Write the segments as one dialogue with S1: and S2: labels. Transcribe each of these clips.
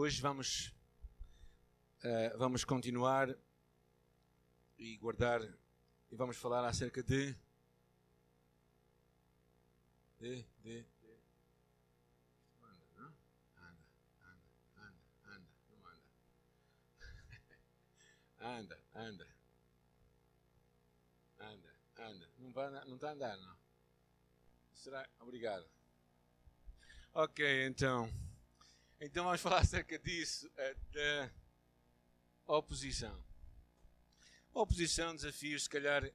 S1: Hoje vamos, uh, vamos continuar e guardar e vamos falar acerca de. De. de. Anda, não? Anda, anda, anda, anda, não anda. anda, anda. Anda, anda. Não, vai, não está a andar, não. Será? Obrigado. Ok, então. Então vamos falar acerca disso, eh, da oposição. Oposição, desafios, se calhar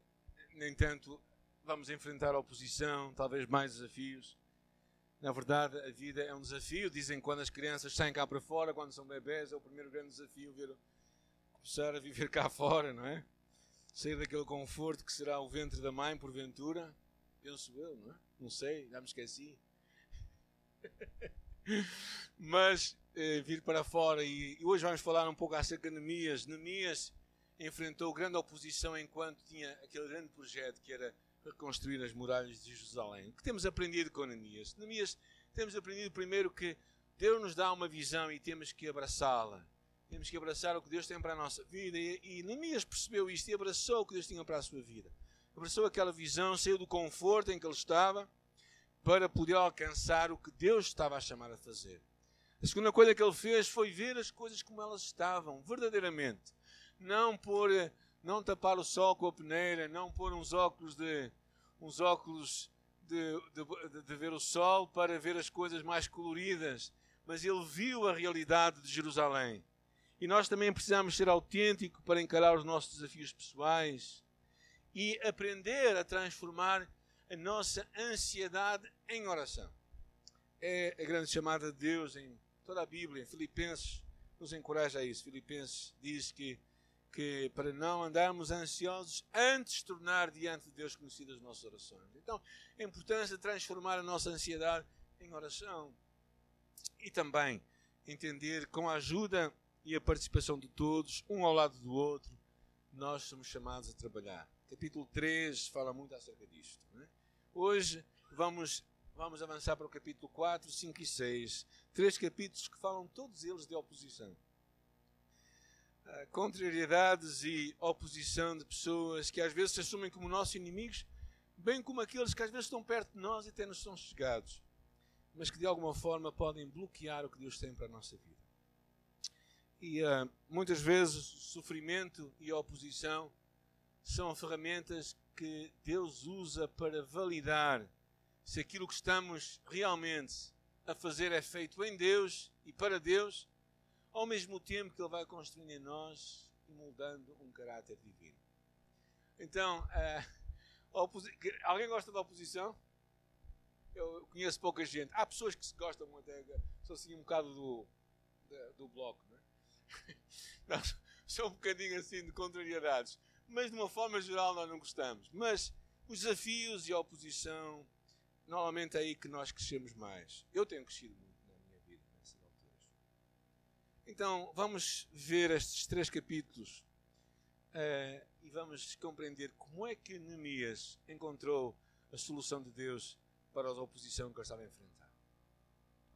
S1: nem tanto vamos enfrentar a oposição, talvez mais desafios. Na verdade, a vida é um desafio. Dizem que quando as crianças saem cá para fora, quando são bebés, é o primeiro grande desafio ver, começar a viver cá fora, não é? Sair daquele conforto que será o ventre da mãe, porventura. Penso eu, não é? Não sei, já me esqueci. Mas eh, vir para fora e, e, hoje vamos falar um pouco acerca de Neemias. Neemias enfrentou grande oposição enquanto tinha aquele grande projeto que era reconstruir as muralhas de Jerusalém. O que temos aprendido com Neemias? Neemias temos aprendido primeiro que Deus nos dá uma visão e temos que abraçá-la. Temos que abraçar o que Deus tem para a nossa vida. E, e Neemias percebeu isto e abraçou o que Deus tinha para a sua vida. Abraçou aquela visão, saiu do conforto em que ele estava para poder alcançar o que Deus estava a chamar a fazer. A segunda coisa que ele fez foi ver as coisas como elas estavam, verdadeiramente. Não pôr, não tapar o sol com a peneira, não pôr uns óculos de uns óculos de, de, de ver o sol para ver as coisas mais coloridas, mas ele viu a realidade de Jerusalém. E nós também precisamos ser autênticos para encarar os nossos desafios pessoais e aprender a transformar a nossa ansiedade em oração. É a grande chamada de Deus em toda a Bíblia. Filipenses nos encoraja a isso. Filipenses diz que, que para não andarmos ansiosos, antes tornar diante de Deus conhecidas as nossas orações. Então, a importância de transformar a nossa ansiedade em oração. E também entender com a ajuda e a participação de todos, um ao lado do outro, nós somos chamados a trabalhar. Capítulo 3 fala muito acerca disto. É? Hoje vamos, vamos avançar para o capítulo 4, 5 e 6. Três capítulos que falam todos eles de oposição. Uh, contrariedades e oposição de pessoas que às vezes se assumem como nossos inimigos, bem como aqueles que às vezes estão perto de nós e até nos são chegados, mas que de alguma forma podem bloquear o que Deus tem para a nossa vida. E uh, muitas vezes sofrimento e oposição são ferramentas que Deus usa para validar se aquilo que estamos realmente a fazer é feito em Deus e para Deus, ao mesmo tempo que Ele vai construindo em nós e moldando um caráter divino. Então, uh, alguém gosta da oposição? Eu conheço pouca gente. Há pessoas que se gostam até, são assim um bocado do, do, bloco, não é? São um bocadinho assim de contrariedades mas de uma forma geral nós não gostamos. Mas os desafios e a oposição, normalmente é aí que nós crescemos mais. Eu tenho crescido muito na minha vida nessas alturas. Então vamos ver estes três capítulos uh, e vamos compreender como é que Neemias encontrou a solução de Deus para a oposição que ele estava a enfrentar.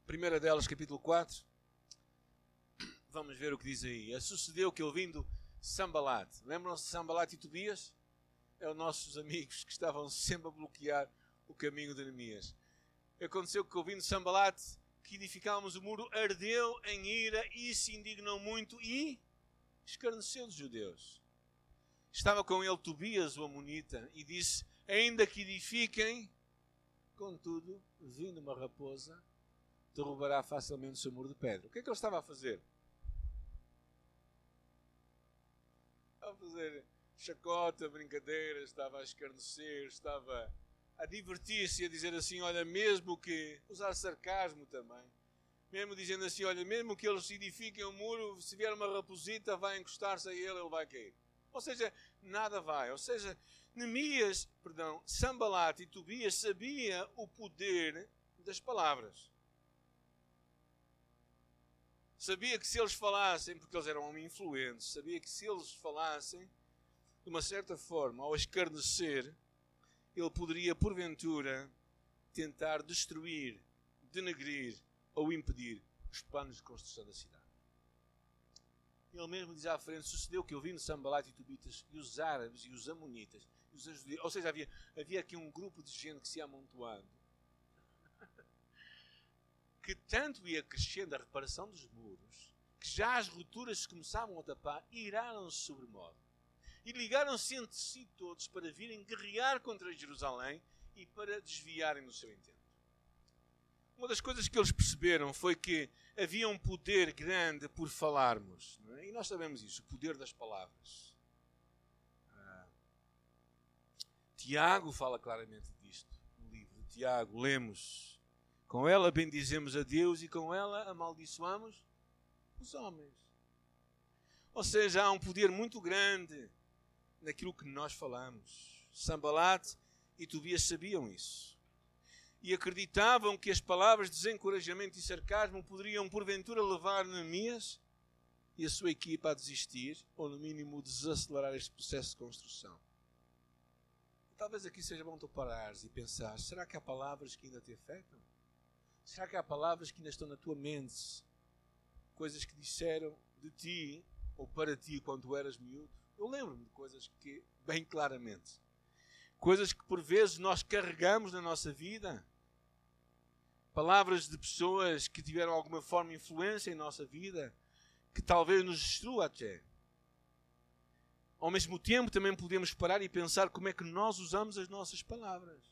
S1: A primeira delas, capítulo 4. Vamos ver o que diz aí. Sucedeu que ele vindo Sambalat. Lembram-se de Sambalat e Tobias? É os nossos amigos que estavam sempre a bloquear o caminho de Neemias. Aconteceu que, ouvindo Sambalat, que edificávamos o muro, ardeu em ira e se indignou muito e escarneceu dos judeus. Estava com ele Tobias, o Amonita, e disse: Ainda que edifiquem, contudo, vindo uma raposa, derrubará facilmente o seu muro de pedra. O que é que ele estava a fazer? a fazer chacota, brincadeira, estava a escarnecer, estava a divertir-se, a dizer assim: olha, mesmo que. usar sarcasmo também. Mesmo dizendo assim: olha, mesmo que eles edifiquem um muro, se vier uma raposita, vai encostar-se a ele, ele vai cair. Ou seja, nada vai. Ou seja, Neemias, perdão, Sambalat e Tobias sabia o poder das palavras. Sabia que se eles falassem, porque eles eram influentes, sabia que se eles falassem, de uma certa forma, ao escarnecer, ele poderia, porventura, tentar destruir, denegrir ou impedir os planos de construção da cidade. ele mesmo diz à frente: sucedeu que eu vi no Sambalat e Tubitas e os árabes e os amonitas, e os judeus, ou seja, havia, havia aqui um grupo de gente que se amontoando, que tanto ia crescendo a reparação dos muros, que já as rupturas se começavam a tapar, iraram-se sobremodo. E ligaram-se entre si todos para virem guerrear contra Jerusalém e para desviarem no seu intento. Uma das coisas que eles perceberam foi que havia um poder grande por falarmos. É? E nós sabemos isso, o poder das palavras. Ah, Tiago fala claramente disto no livro de Tiago. Lemos: Com ela bendizemos a Deus e com ela amaldiçoamos os homens. Ou seja, há um poder muito grande naquilo que nós falamos. Sambalat e Tobias sabiam isso e acreditavam que as palavras de desencorajamento e sarcasmo poderiam porventura levar Neemias e a sua equipa a desistir, ou no mínimo desacelerar este processo de construção. Talvez aqui seja bom tu parares e pensar: será que há palavras que ainda te afetam? Será que há palavras que ainda estão na tua mente? Coisas que disseram de ti ou para ti quando eras miúdo? Eu lembro-me de coisas que, bem claramente, coisas que por vezes nós carregamos na nossa vida, palavras de pessoas que tiveram alguma forma de influência em nossa vida, que talvez nos destrua até. Ao mesmo tempo, também podemos parar e pensar como é que nós usamos as nossas palavras.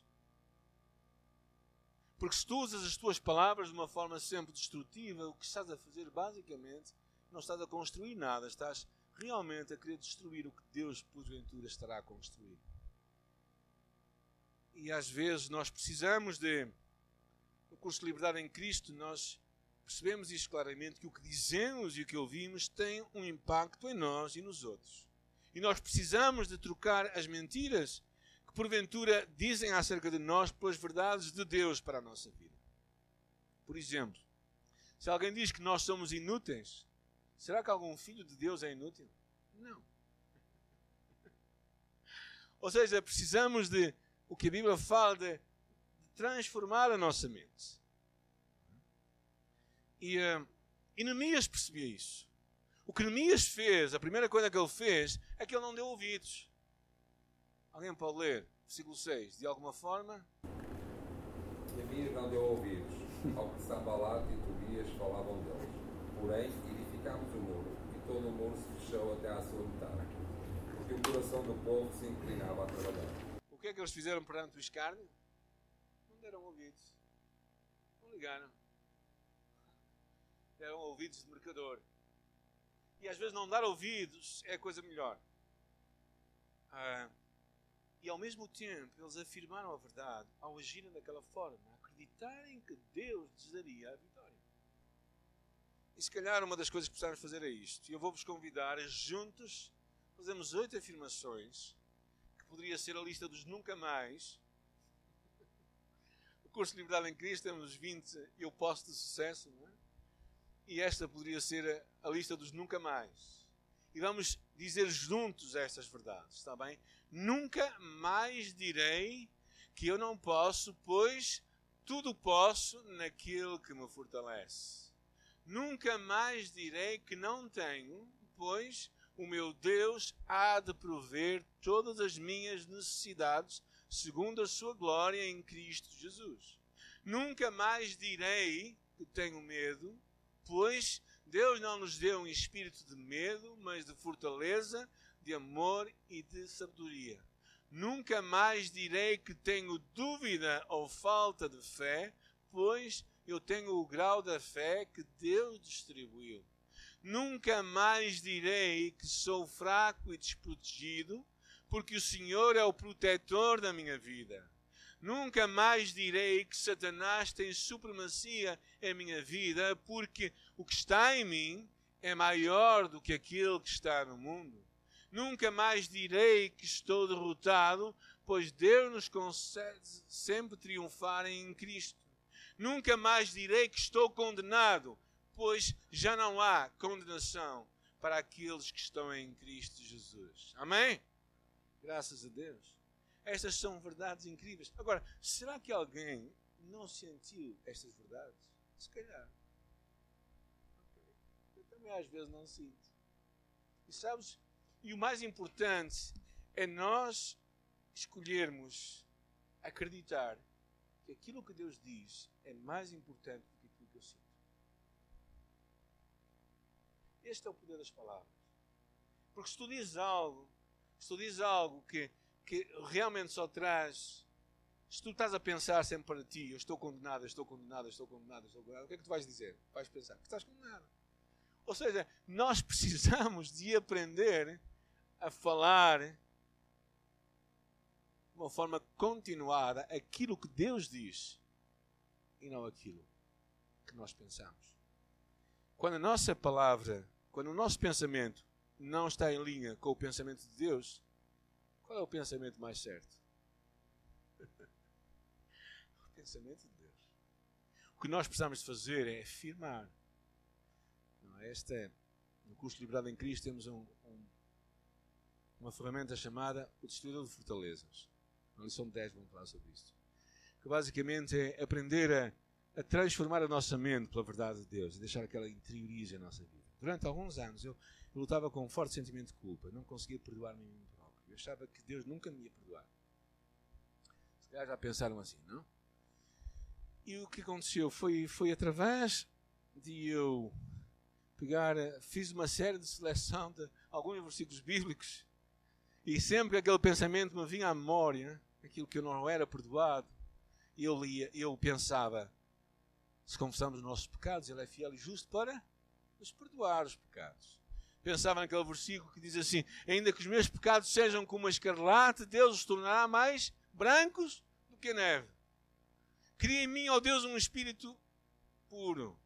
S1: Porque se tu usas as tuas palavras de uma forma sempre destrutiva, o que estás a fazer basicamente não estás a construir nada, estás realmente a querer destruir o que Deus, porventura, estará a construir. E às vezes nós precisamos de. No curso de Liberdade em Cristo, nós percebemos isto claramente: que o que dizemos e o que ouvimos tem um impacto em nós e nos outros. E nós precisamos de trocar as mentiras que porventura dizem acerca de nós pelas verdades de Deus para a nossa vida. Por exemplo, se alguém diz que nós somos inúteis, será que algum filho de Deus é inútil? Não. Ou seja, precisamos de o que a Bíblia fala de, de transformar a nossa mente. E, uh, percebia isso. O que Neemias fez, a primeira coisa que ele fez, é que ele não deu ouvidos. Alguém pode ler, versículo 6, de alguma forma?
S2: Neemias não deu ouvidos ao que Sambalat e Tobias falavam deles. Porém, edificámos o muro, e todo o muro se fechou até à sua metade, porque o coração do povo se inclinava a trabalhar
S1: que é que eles fizeram perante o escárnio? Não deram ouvidos. Não ligaram. Deram ouvidos de mercador. E às vezes não dar ouvidos é a coisa melhor. Ah, e ao mesmo tempo eles afirmaram a verdade ao agirem daquela forma, acreditarem que Deus lhes daria a vitória. E se calhar uma das coisas que precisamos fazer é isto. E eu vou-vos convidar juntos fazermos oito afirmações poderia ser a lista dos nunca mais. O curso de Liberdade em Cristo temos 20 Eu Posso de Sucesso, não é? E esta poderia ser a, a lista dos nunca mais. E vamos dizer juntos estas verdades, está bem? Nunca mais direi que eu não posso, pois tudo posso naquele que me fortalece. Nunca mais direi que não tenho, pois o meu Deus há de prover todas as minhas necessidades segundo a sua glória em Cristo Jesus. Nunca mais direi que tenho medo, pois Deus não nos deu um espírito de medo, mas de fortaleza, de amor e de sabedoria. Nunca mais direi que tenho dúvida ou falta de fé, pois eu tenho o grau da fé que Deus distribuiu. Nunca mais direi que sou fraco e desprotegido, porque o Senhor é o protetor da minha vida. Nunca mais direi que Satanás tem supremacia em minha vida, porque o que está em mim é maior do que aquele que está no mundo. Nunca mais direi que estou derrotado, pois Deus nos concede sempre triunfar em Cristo. Nunca mais direi que estou condenado, pois já não há condenação para aqueles que estão em Cristo Jesus. Amém? Graças a Deus. Estas são verdades incríveis. Agora, será que alguém não sentiu estas verdades? Se calhar. Eu também às vezes não sinto. E sabes? E o mais importante é nós escolhermos acreditar que aquilo que Deus diz é mais importante do que aquilo que eu sinto. Este é o poder das palavras. Porque se tu dizes algo, se tu dizes algo que, que realmente só traz. Se tu estás a pensar sempre para ti, eu estou condenado, estou condenado, estou condenado, estou condenado, o que é que tu vais dizer? Vais pensar que estás condenado. Ou seja, nós precisamos de aprender a falar de uma forma continuada aquilo que Deus diz e não aquilo que nós pensamos. Quando a nossa palavra, quando o nosso pensamento não está em linha com o pensamento de Deus, qual é o pensamento mais certo? o pensamento de Deus. O que nós precisamos de fazer é afirmar. É? esta no curso Liberado em Cristo temos um, um, uma ferramenta chamada o Destruidor de Fortalezas. Na lição 10 vamos falar sobre isto. Que basicamente é aprender a, a transformar a nossa mente pela verdade de Deus e deixar que ela interiorize a nossa vida. Durante alguns anos eu, eu lutava com um forte sentimento de culpa, não conseguia perdoar-me a mim próprio. Eu achava que Deus nunca me ia perdoar. Se calhar já pensaram assim, não? E o que aconteceu foi, foi através de eu pegar, fiz uma série de seleção de alguns versículos bíblicos e sempre que aquele pensamento me vinha à memória, aquilo que eu não era perdoado, eu lia, eu pensava, se confessamos os nossos pecados, Ele é fiel e justo para nos perdoar os pecados. Pensava naquele versículo que diz assim: Ainda que os meus pecados sejam como a escarlate, Deus os tornará mais brancos do que a neve. Cria em mim, ó Deus, um espírito puro.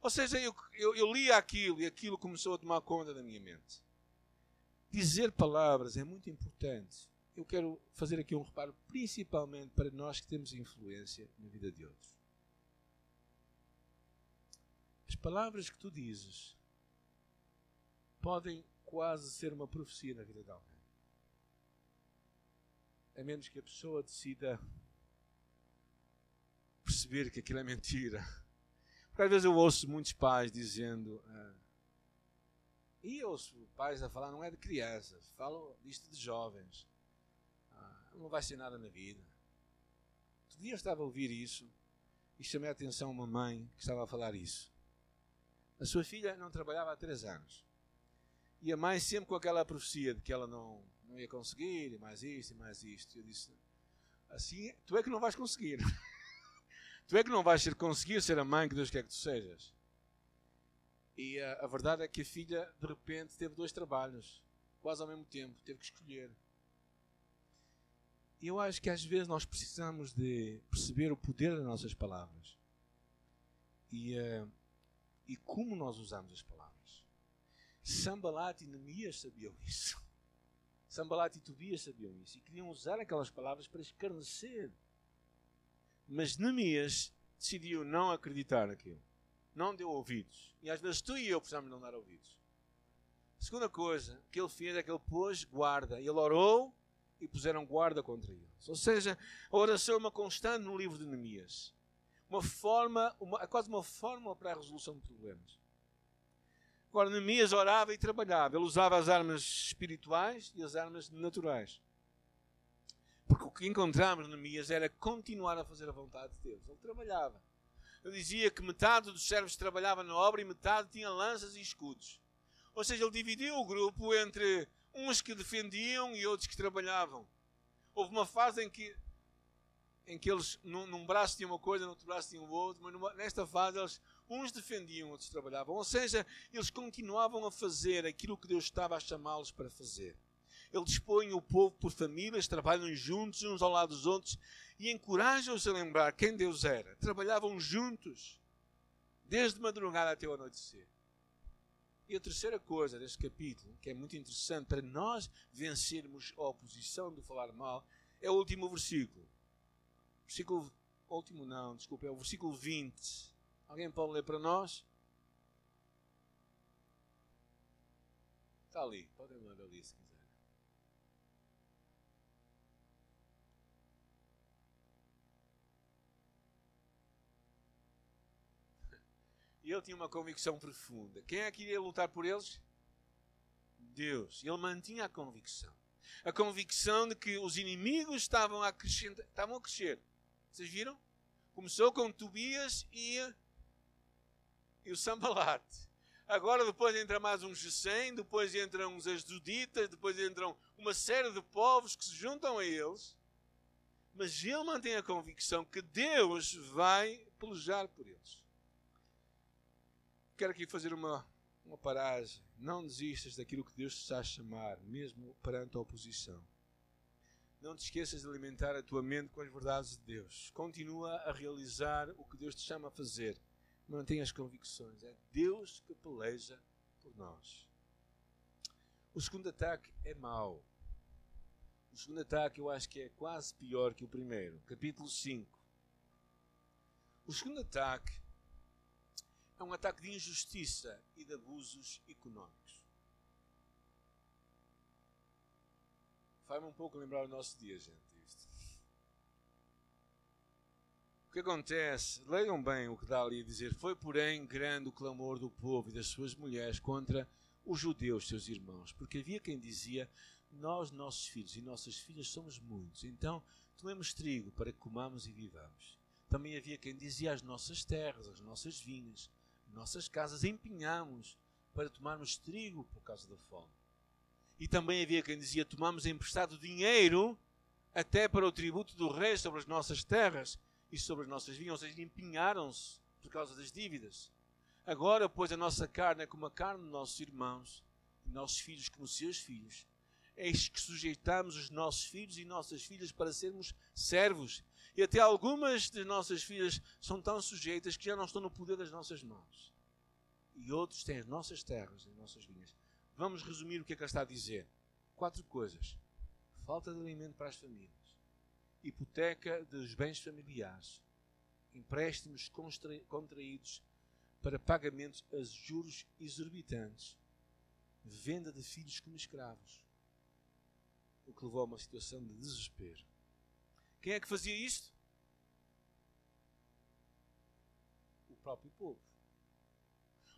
S1: Ou seja, eu, eu, eu lia aquilo e aquilo começou a tomar conta da minha mente. Dizer palavras é muito importante. Eu quero fazer aqui um reparo, principalmente para nós que temos influência na vida de outros. As palavras que tu dizes podem quase ser uma profecia na vida de alguém. A menos que a pessoa decida perceber que aquilo é mentira. Porque às vezes eu ouço muitos pais dizendo. Ah, e ouço pais a falar, não é de crianças, falo disto de jovens. Ah, não vai ser nada na vida. Outro dia eu estava a ouvir isso e chamei a atenção uma mãe que estava a falar isso. A sua filha não trabalhava há três anos. E a mãe sempre com aquela profecia de que ela não, não ia conseguir, e mais isto, e mais isto. Eu disse, assim, tu é que não vais conseguir. tu é que não vais ser, conseguir ser a mãe que Deus quer que tu sejas. E a, a verdade é que a filha, de repente, teve dois trabalhos, quase ao mesmo tempo, teve que escolher. E eu acho que às vezes nós precisamos de perceber o poder das nossas palavras. E, uh, e como nós usamos as palavras. Sambalat e Neemias sabiam isso. Sambalat e Tobias sabiam isso. E queriam usar aquelas palavras para escarnecer. Mas Neemias decidiu não acreditar naquilo não deu ouvidos. E às vezes tu e eu precisamos não dar ouvidos. A segunda coisa que ele fez é que ele pôs guarda. Ele orou e puseram guarda contra eles. Ou seja, a oração é uma constante no livro de Neemias. Uma forma, uma, é quase uma fórmula para a resolução de problemas. Agora, Neemias orava e trabalhava. Ele usava as armas espirituais e as armas naturais. Porque o que encontramos em Neemias era continuar a fazer a vontade de Deus. Ele trabalhava eu dizia que metade dos servos trabalhava na obra e metade tinha lanças e escudos. Ou seja, ele dividiu o grupo entre uns que defendiam e outros que trabalhavam. Houve uma fase em que, em que eles, num, num braço tinham uma coisa, no outro braço tinham outro, mas numa, nesta fase eles, uns defendiam, outros trabalhavam. Ou seja, eles continuavam a fazer aquilo que Deus estava a chamá-los para fazer. Ele dispõe o povo por famílias, trabalham juntos, uns ao lado dos outros, e encorajam-os a lembrar quem Deus era. Trabalhavam juntos, desde madrugada até o anoitecer. E a terceira coisa deste capítulo, que é muito interessante para nós vencermos a oposição do falar mal, é o último versículo. Versículo último não, desculpa, é o versículo 20. Alguém pode ler para nós? Está ali, podem ler ali se quiser. E ele tinha uma convicção profunda. Quem é que iria lutar por eles? Deus. Ele mantinha a convicção. A convicção de que os inimigos estavam a, estavam a crescer. Vocês viram? Começou com Tobias e, e o Sambalate. Agora depois entra mais uns Gessém, depois entram uns Asduditas, depois entram uma série de povos que se juntam a eles. Mas ele mantém a convicção que Deus vai pelejar por eles. Quero aqui fazer uma, uma paragem. Não desistas daquilo que Deus te está a chamar, mesmo perante a oposição. Não te esqueças de alimentar a tua mente com as verdades de Deus. Continua a realizar o que Deus te chama a fazer. Mantenha as convicções. É Deus que peleja por nós. O segundo ataque é mau. O segundo ataque eu acho que é quase pior que o primeiro. Capítulo 5. O segundo ataque é um ataque de injustiça e de abusos económicos. Faz-me um pouco lembrar o nosso dia, gente. Isto. O que acontece? Leiam bem o que dá ali a dizer. Foi, porém, grande o clamor do povo e das suas mulheres contra os judeus, seus irmãos, porque havia quem dizia: Nós, nossos filhos e nossas filhas, somos muitos, então tomemos trigo para que comamos e vivamos. Também havia quem dizia: As nossas terras, as nossas vinhas, nossas casas empenhamos para tomarmos trigo por causa da fome. E também havia quem dizia: tomamos emprestado dinheiro até para o tributo do rei sobre as nossas terras e sobre as nossas vinhas, ou seja, empenharam-se por causa das dívidas. Agora, pois, a nossa carne é como a carne de nossos irmãos, e nossos filhos como seus filhos. Eis que sujeitamos os nossos filhos e nossas filhas para sermos servos. E até algumas de nossas filhas são tão sujeitas que já não estão no poder das nossas mãos. E outros têm as nossas terras as nossas vinhas. Vamos resumir o que é que ela está a dizer. Quatro coisas: falta de alimento para as famílias, hipoteca dos bens familiares, empréstimos contraídos para pagamentos a juros exorbitantes, venda de filhos como escravos, o que levou a uma situação de desespero. Quem é que fazia isto? O próprio povo.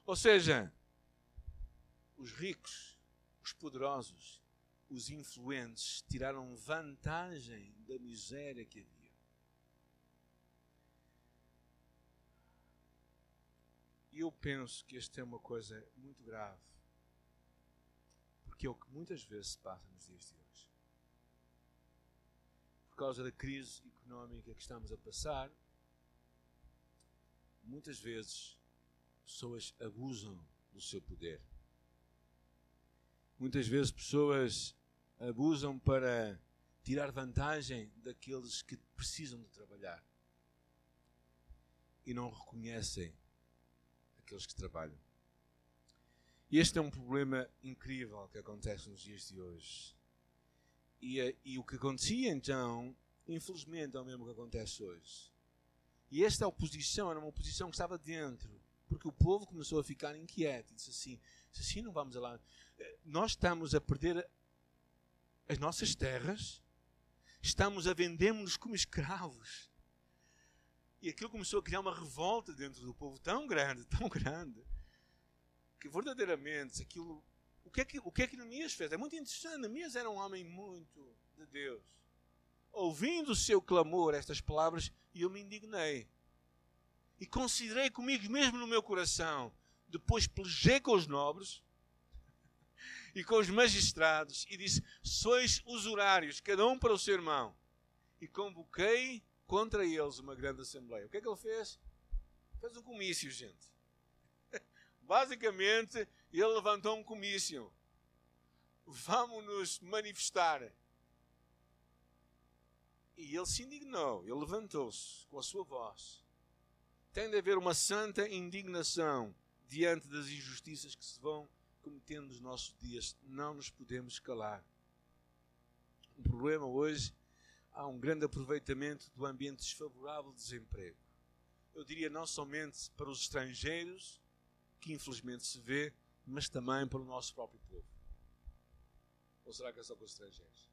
S1: Ou seja, os ricos, os poderosos, os influentes tiraram vantagem da miséria que havia. E eu penso que esta é uma coisa muito grave, porque é o que muitas vezes se passa nos dias de hoje. Causa da crise económica que estamos a passar, muitas vezes pessoas abusam do seu poder Muitas vezes pessoas abusam para tirar vantagem daqueles que precisam de trabalhar e não reconhecem aqueles que trabalham. Este é um problema incrível que acontece nos dias de hoje. E, eh, e o que acontecia então, infelizmente, é o mesmo que acontece hoje. E esta oposição era uma oposição que estava dentro, porque o povo começou a ficar inquieto e disse assim: se assim não vamos lá nós estamos a perder as nossas terras, estamos a vendemos-nos como escravos. E aquilo começou a criar uma revolta dentro do povo tão grande, tão grande, que verdadeiramente aquilo. O que é que, o que, é que Neemias fez? É muito interessante. Neemias era um homem muito de Deus. Ouvindo o seu clamor, estas palavras, e eu me indignei. E considerei comigo mesmo no meu coração. Depois pelejei com os nobres e com os magistrados e disse: Sois usurários, cada um para o seu irmão. E convoquei contra eles uma grande assembleia. O que é que ele fez? Fez um comício, gente. Basicamente, ele levantou um comício. Vamos nos manifestar. E ele se indignou, ele levantou-se com a sua voz. Tem de haver uma santa indignação diante das injustiças que se vão cometendo nos nossos dias, não nos podemos calar. O problema hoje há um grande aproveitamento do ambiente desfavorável de desemprego. Eu diria não somente para os estrangeiros, que infelizmente se vê, mas também para o nosso próprio povo. Ou será que é só com os estrangeiros?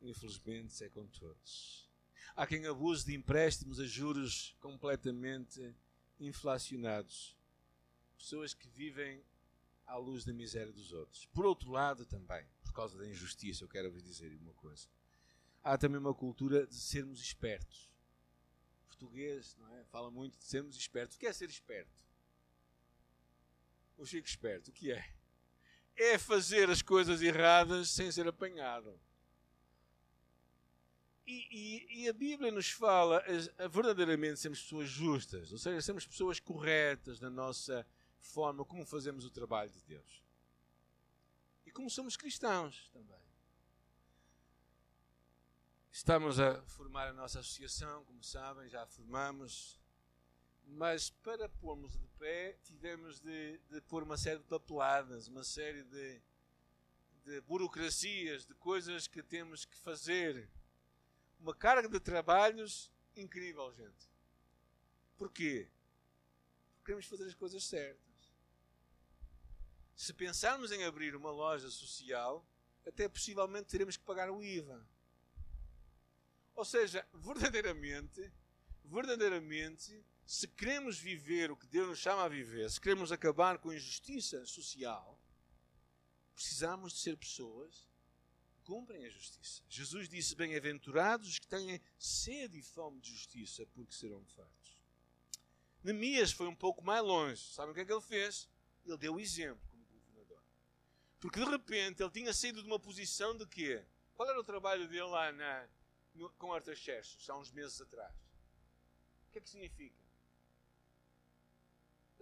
S1: Infelizmente é com todos. Há quem abuse de empréstimos a juros completamente inflacionados pessoas que vivem à luz da miséria dos outros. Por outro lado, também, por causa da injustiça, eu quero vos dizer uma coisa. Há também uma cultura de sermos espertos. Português não é? fala muito de sermos espertos. O que é ser esperto? O Chico esperto, o que é? É fazer as coisas erradas sem ser apanhado. E, e, e, a Bíblia nos fala a, a verdadeiramente sermos pessoas justas, ou seja, sermos pessoas corretas na nossa forma como fazemos o trabalho de Deus. E como somos cristãos também. Estamos a formar a nossa associação, como sabem, já formamos. Mas para pormos de pé, tivemos de, de pôr uma série de papeladas, uma série de, de burocracias, de coisas que temos que fazer. Uma carga de trabalhos incrível, gente. Porquê? Porque queremos fazer as coisas certas. Se pensarmos em abrir uma loja social, até possivelmente teremos que pagar o IVA. Ou seja, verdadeiramente, verdadeiramente, se queremos viver o que Deus nos chama a viver, se queremos acabar com a injustiça social, precisamos de ser pessoas que cumprem a justiça. Jesus disse: Bem-aventurados os que têm sede e fome de justiça, porque serão fartos. Neemias foi um pouco mais longe. Sabem o que é que ele fez? Ele deu o exemplo como governador. Porque de repente ele tinha saído de uma posição de quê? Qual era o trabalho dele lá na, no, com Artaxerxes, há uns meses atrás. O que é que significa?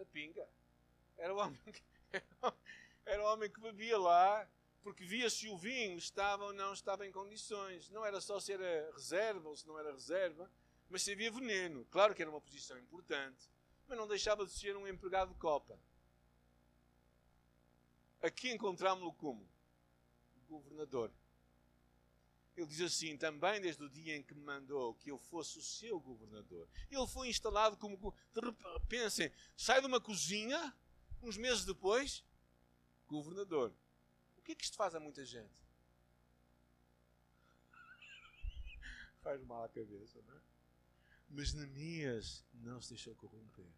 S1: Da pinga. Era o homem que, era o homem que bebia lá porque via se o vinho estava ou não estava em condições. Não era só se era reserva ou se não era reserva, mas se havia veneno. Claro que era uma posição importante, mas não deixava de ser um empregado de copa. Aqui encontramos-lo como? Governador. Ele diz assim: também desde o dia em que me mandou que eu fosse o seu governador. Ele foi instalado como. Pensem, sai de uma cozinha, uns meses depois, governador. O que é que isto faz a muita gente? faz mal à cabeça, não é? Mas Neemias não se deixou corromper.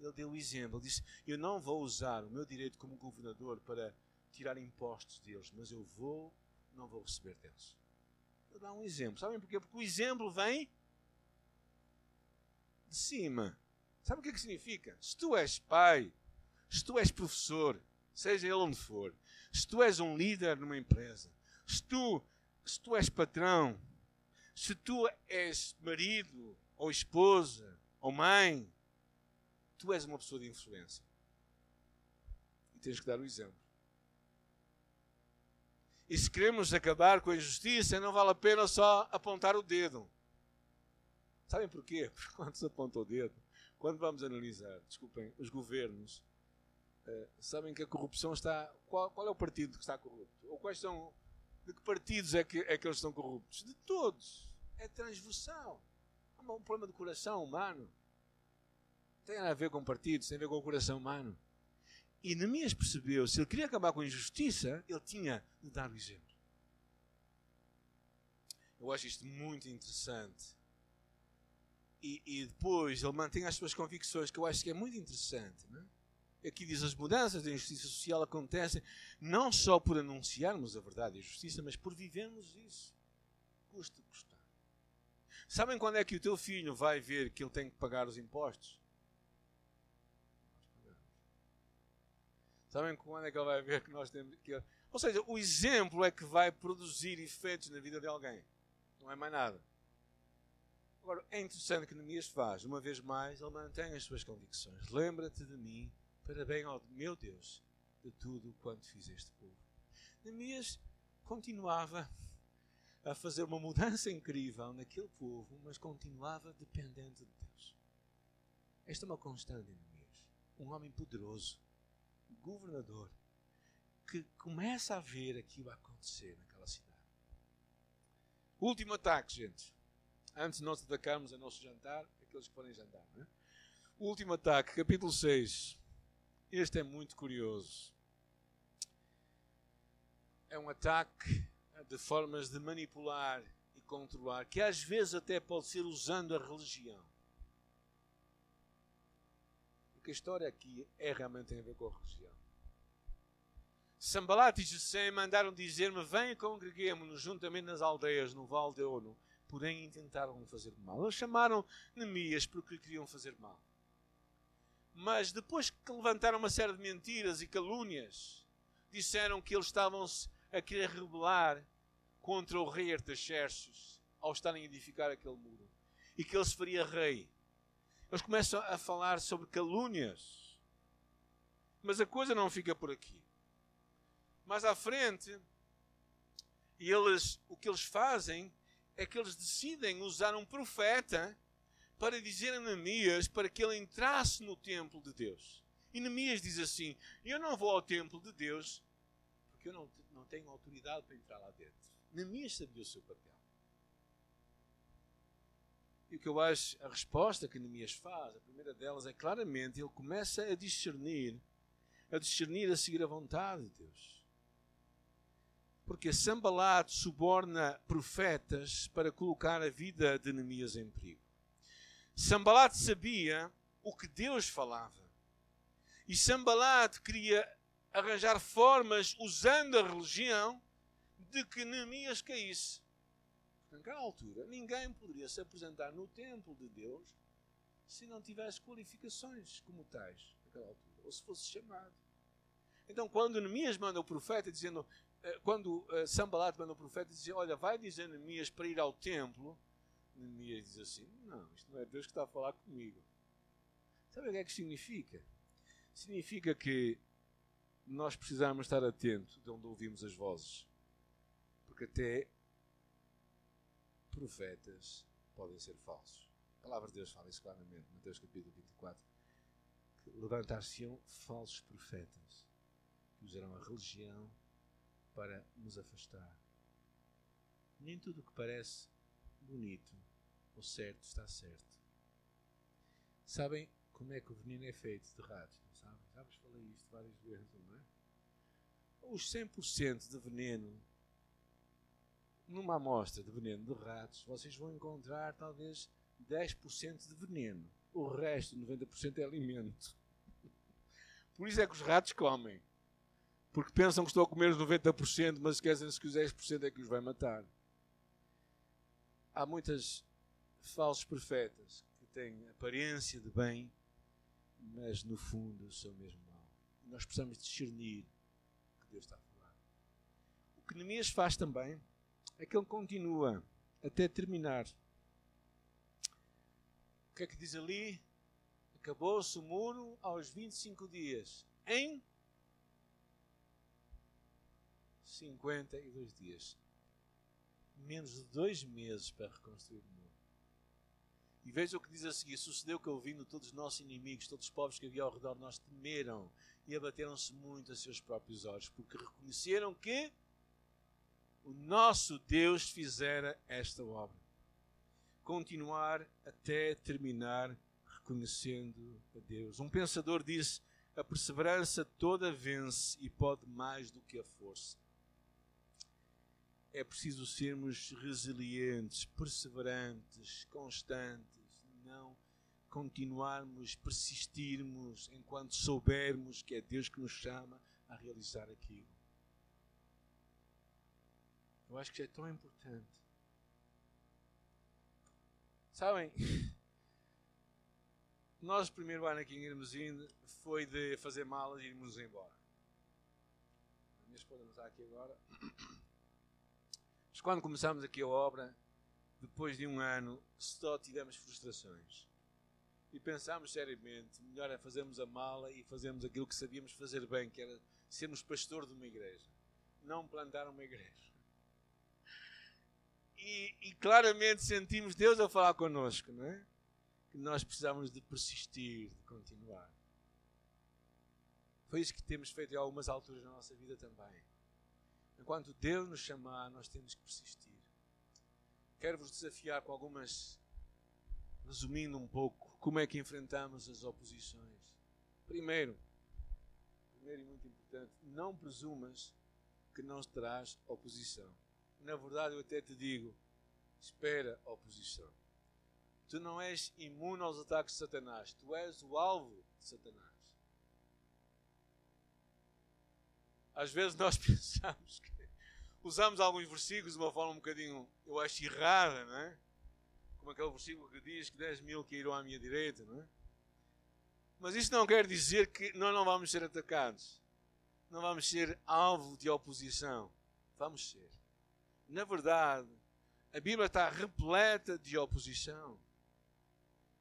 S1: Ele deu o exemplo. Ele disse: Eu não vou usar o meu direito como governador para tirar impostos deles, mas eu vou, não vou receber deles. Dar um exemplo. Sabem porquê? Porque o exemplo vem de cima. Sabe o que é que significa? Se tu és pai, se tu és professor, seja ele onde for, se tu és um líder numa empresa, se tu, se tu és patrão, se tu és marido, ou esposa, ou mãe, tu és uma pessoa de influência. E tens que dar o exemplo. E se queremos acabar com a injustiça, não vale a pena só apontar o dedo. Sabem porquê? Porque quando se aponta o dedo, quando vamos analisar, desculpem, os governos, uh, sabem que a corrupção está. Qual, qual, é o partido que está corrupto? Ou quais são. De que partidos é que, é que eles estão corruptos? De todos. É transversal. Há um problema de coração humano. Tem a ver com partidos, tem a ver com o coração humano. E Neemias percebeu, se ele queria acabar com a injustiça, ele tinha de dar o exemplo. Eu acho isto muito interessante. E, e, depois ele mantém as suas convicções, que eu acho que é muito interessante. Não é? Aqui diz: as mudanças da injustiça social acontecem não só por anunciarmos a verdade e a justiça, mas por vivermos isso. Custa custar. Sabem quando é que o teu filho vai ver que ele tem que pagar os impostos? Sabem quando é que ele vai ver que nós temos. Que... Ou seja, o exemplo é que vai produzir efeitos na vida de alguém. Não é mais nada. Agora, é interessante que Neemias faz. Uma vez mais, ele mantém as suas convicções. Lembra-te de mim, para bem ao meu Deus, de tudo quanto fiz este povo. Neemias continuava a fazer uma mudança incrível naquele povo, mas continuava dependente de Deus. Esta é uma constante em Neemias. Um homem poderoso governador que começa a ver aquilo a acontecer naquela cidade. Último ataque, gente. Antes de nós atacarmos a nosso jantar, aqueles que forem jantar, não é? Último ataque, capítulo 6. Este é muito curioso. É um ataque de formas de manipular e controlar, que às vezes até pode ser usando a religião. Porque a história aqui é realmente tem a ver com a religião. Sambalat e Gesem mandaram dizer-me: Venha, congreguemos-nos juntamente nas aldeias no Val de Ono. Porém, intentaram fazer mal. Eles chamaram Neemias porque lhe queriam fazer mal. Mas depois que levantaram uma série de mentiras e calúnias, disseram que eles estavam a querer rebelar contra o rei Artaxerxes ao estarem a edificar aquele muro e que ele se faria rei. Eles começam a falar sobre calúnias. Mas a coisa não fica por aqui. Mais à frente, eles, o que eles fazem é que eles decidem usar um profeta para dizer a Neemias para que ele entrasse no templo de Deus. E Neemias diz assim: Eu não vou ao templo de Deus porque eu não, não tenho autoridade para entrar lá dentro. Neemias sabia o seu papel. E o que eu acho, a resposta que Neemias faz, a primeira delas é claramente, ele começa a discernir, a discernir a seguir a vontade de Deus. Porque Sambalat suborna profetas para colocar a vida de Neemias em perigo. Sambalat sabia o que Deus falava. E Sambalat queria arranjar formas, usando a religião, de que Neemias caísse. Naquela altura, ninguém poderia se apresentar no templo de Deus se não tivesse qualificações como tais, naquela altura, ou se fosse chamado. Então, quando Neemias manda o profeta dizendo, eh, quando eh, Sambalat manda o profeta dizer, olha, vai dizer Neemias para ir ao templo, Neemias diz assim, não, isto não é Deus que está a falar comigo. Sabe o que é que significa? Significa que nós precisamos estar atentos de onde ouvimos as vozes. Porque até profetas podem ser falsos. A palavra de Deus fala isso claramente, Mateus capítulo 24. Que levantar-se-ão falsos profetas que usarão a religião para nos afastar. Nem tudo o que parece bonito ou certo está certo. Sabem como é que o veneno é feito de ratos? Não sabem? Já vos falei isto várias vezes, não é? Os 100% de veneno numa amostra de veneno de ratos, vocês vão encontrar talvez 10% de veneno. O resto, 90%, é alimento. Por isso é que os ratos comem. Porque pensam que estão a comer os 90%, mas esquecem-se que os 10% é que os vai matar. Há muitas falsos profetas que têm aparência de bem, mas no fundo são mesmo mal. Nós precisamos discernir o que Deus está a falar. O que Neemias faz também é que ele continua até terminar. O que é que diz ali? Acabou-se o muro aos 25 dias. Em 52 dias. Menos de dois meses para reconstruir o muro. E veja o que diz a seguir: Sucedeu que, ouvindo todos os nossos inimigos, todos os povos que havia ao redor de nós, temeram e abateram-se muito a seus próprios olhos, porque reconheceram que o nosso Deus fizera esta obra. Continuar até terminar reconhecendo a Deus. Um pensador disse: a perseverança toda vence e pode mais do que a força. É preciso sermos resilientes, perseverantes, constantes, não continuarmos, persistirmos enquanto soubermos que é Deus que nos chama a realizar aquilo. Eu acho que é tão importante. Sabem, nós, o primeiro ano aqui em Irmesinde, foi de fazer malas e irmos embora. A minha esposa não está aqui agora. Mas quando começámos aqui a obra, depois de um ano, só tivemos frustrações. E pensámos seriamente, melhor é fazermos a mala e fazermos aquilo que sabíamos fazer bem, que era sermos pastor de uma igreja. Não plantar uma igreja e, e, claramente sentimos Deus a falar connosco, não é? Que nós precisamos de persistir, de continuar. Foi isso que temos feito em algumas alturas da nossa vida também. Enquanto Deus nos chamar, nós temos que persistir. Quero vos desafiar com algumas, resumindo um pouco, como é que enfrentamos as oposições. Primeiro, primeiro e muito importante, não presumas que não terás oposição na verdade eu até te digo: espera oposição. Tu não és imune aos ataques de Satanás, tu és o alvo de Satanás. Às vezes nós pensamos que usamos alguns versículos de uma forma um bocadinho, eu acho, errada, não é? Como aquele versículo que diz que 10 mil cairão à minha direita, não é? Mas isso não quer dizer que nós não vamos ser atacados. Não vamos ser alvo de oposição. Vamos ser. Na verdade, a Bíblia está repleta de oposição.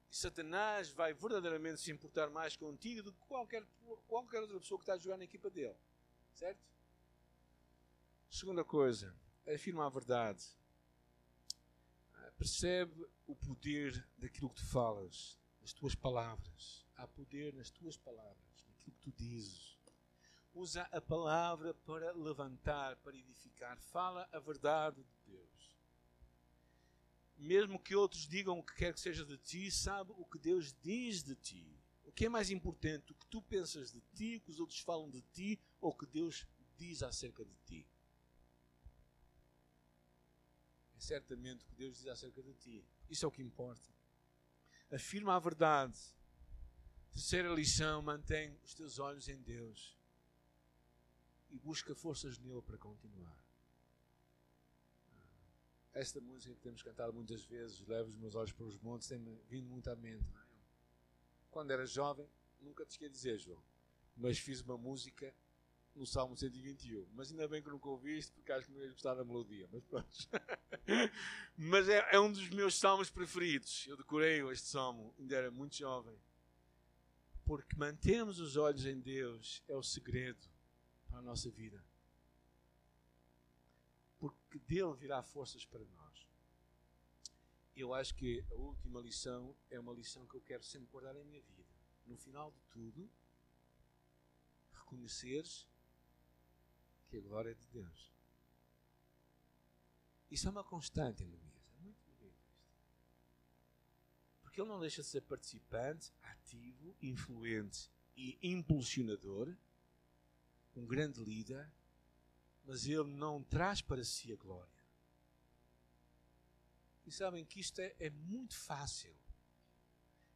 S1: E Satanás vai verdadeiramente se importar mais contigo do que qualquer, qualquer outra pessoa que está a jogar na equipa dele. Certo? Segunda coisa, afirma a verdade. Percebe o poder daquilo que tu falas, das tuas palavras. Há poder nas tuas palavras, naquilo que tu dizes. Usa a palavra para levantar, para edificar. Fala a verdade de Deus. Mesmo que outros digam o que quer que seja de ti, sabe o que Deus diz de ti. O que é mais importante, o que tu pensas de ti, o que os outros falam de ti, ou o que Deus diz acerca de ti certamente o que Deus diz acerca de ti. Isso é o que importa. Afirma a verdade. Terceira lição: mantém os teus olhos em Deus e busca forças nele para continuar. Esta música que temos cantado muitas vezes, Levo os meus olhos para os montes, tem-me vindo muito à mente. É? Quando era jovem, nunca te esqueci de dizer, João, mas fiz uma música no Salmo 121. Mas ainda bem que nunca ouvi isto, porque acho que não ia gostar da melodia. Mas pronto. mas é, é, um dos meus salmos preferidos. Eu decorei este salmo, ainda era muito jovem. Porque mantemos os olhos em Deus é o segredo para a nossa vida. Porque dele virá forças para nós. Eu acho que a última lição é uma lição que eu quero sempre guardar em minha vida. No final de tudo, reconheceres que a glória é de Deus. Isso é uma constante Neemias. É muito bonito isto. Porque ele não deixa de ser participante, ativo, influente e impulsionador, um grande líder, mas ele não traz para si a glória. E sabem que isto é, é muito fácil.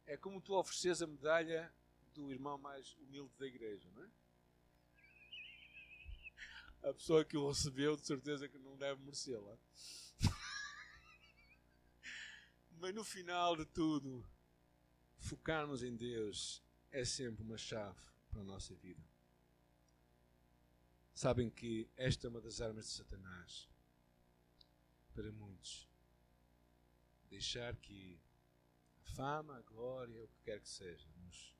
S1: É como tu ofereces a medalha do irmão mais humilde da igreja, não é? a pessoa que o recebeu, de certeza que não deve merecê-la. Mas no final de tudo, focarmos em Deus é sempre uma chave para a nossa vida. Sabem que esta é uma das armas de Satanás para muitos. Deixar que a fama, a glória, o que quer que seja, nos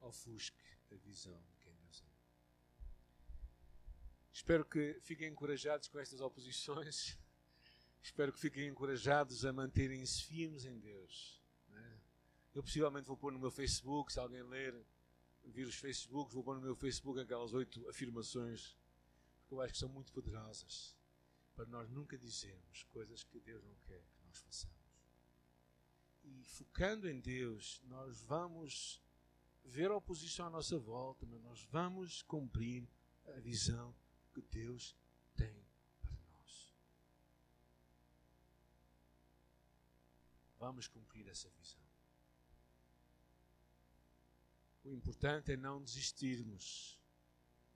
S1: ofusque a visão Espero que fiquem encorajados com estas oposições. Espero que fiquem encorajados a manterem-se firmes em Deus. Né? Eu possivelmente vou pôr no meu Facebook, se alguém ler, vir os Facebooks, vou pôr no meu Facebook aquelas oito afirmações, porque eu acho que são muito poderosas para nós nunca dizermos coisas que Deus não quer que nós façamos. E focando em Deus, nós vamos ver a oposição à nossa volta, mas nós vamos cumprir a visão que Deus tem para nós. Vamos cumprir essa visão. O importante é não desistirmos.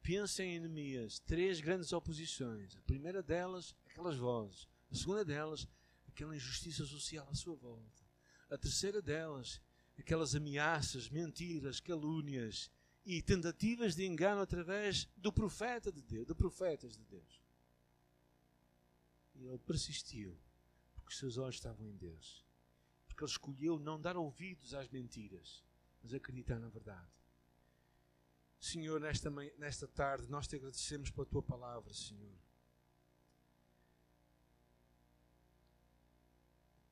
S1: Pensem em Neemias, três grandes oposições. A primeira delas, aquelas vozes. A segunda delas, aquela injustiça social à sua volta. A terceira delas, aquelas ameaças, mentiras, calúnias e tentativas de engano através do profeta de Deus, de profetas de Deus. E ele persistiu, porque os seus olhos estavam em Deus. Porque ele escolheu não dar ouvidos às mentiras, mas acreditar na verdade. Senhor, nesta, nesta tarde, nós te agradecemos pela tua palavra, Senhor.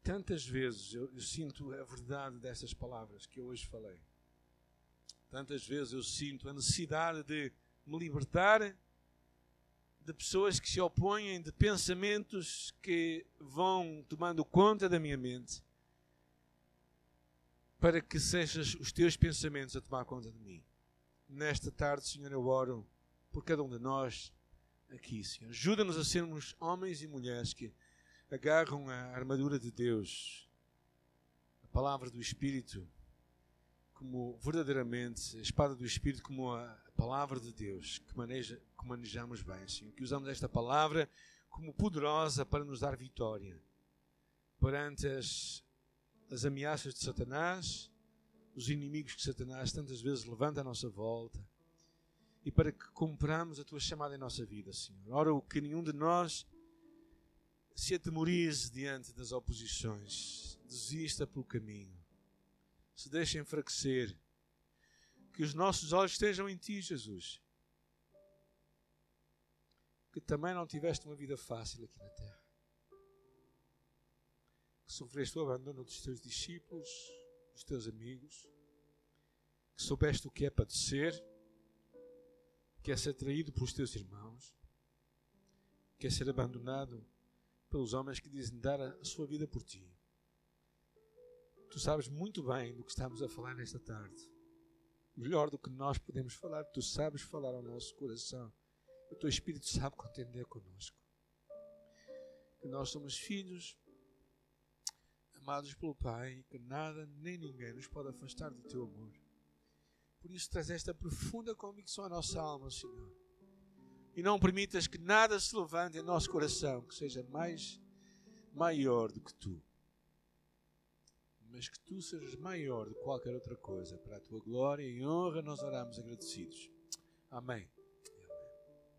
S1: Tantas vezes eu, eu sinto a verdade dessas palavras que eu hoje falei. Tantas vezes eu sinto a necessidade de me libertar de pessoas que se opõem, de pensamentos que vão tomando conta da minha mente, para que sejam os teus pensamentos a tomar conta de mim. Nesta tarde, Senhor, eu oro por cada um de nós aqui, Senhor. Ajuda-nos a sermos homens e mulheres que agarram a armadura de Deus, a palavra do Espírito como verdadeiramente a espada do Espírito, como a palavra de Deus, que, maneja, que manejamos bem, Senhor. Que usamos esta palavra como poderosa para nos dar vitória perante as, as ameaças de Satanás, os inimigos que Satanás tantas vezes levanta à nossa volta e para que cumpramos a tua chamada em nossa vida, Senhor. Ora, o que nenhum de nós se atemorize diante das oposições, desista pelo caminho, se deixe enfraquecer, que os nossos olhos estejam em Ti, Jesus. Que também não tiveste uma vida fácil aqui na terra, que sofreste o abandono dos teus discípulos, dos teus amigos, que soubeste o que é padecer, que é ser traído pelos teus irmãos, que é ser abandonado pelos homens que dizem dar a sua vida por ti. Tu sabes muito bem do que estamos a falar nesta tarde. Melhor do que nós podemos falar, tu sabes falar ao nosso coração. O teu Espírito sabe contender conosco. Que nós somos filhos amados pelo Pai que nada nem ninguém nos pode afastar do teu amor. Por isso traz esta profunda convicção à nossa alma, Senhor e não permitas que nada se levante em nosso coração que seja mais maior do que tu. Mas que tu sejas maior do que qualquer outra coisa. Para a tua glória e honra nós oramos agradecidos. Amém.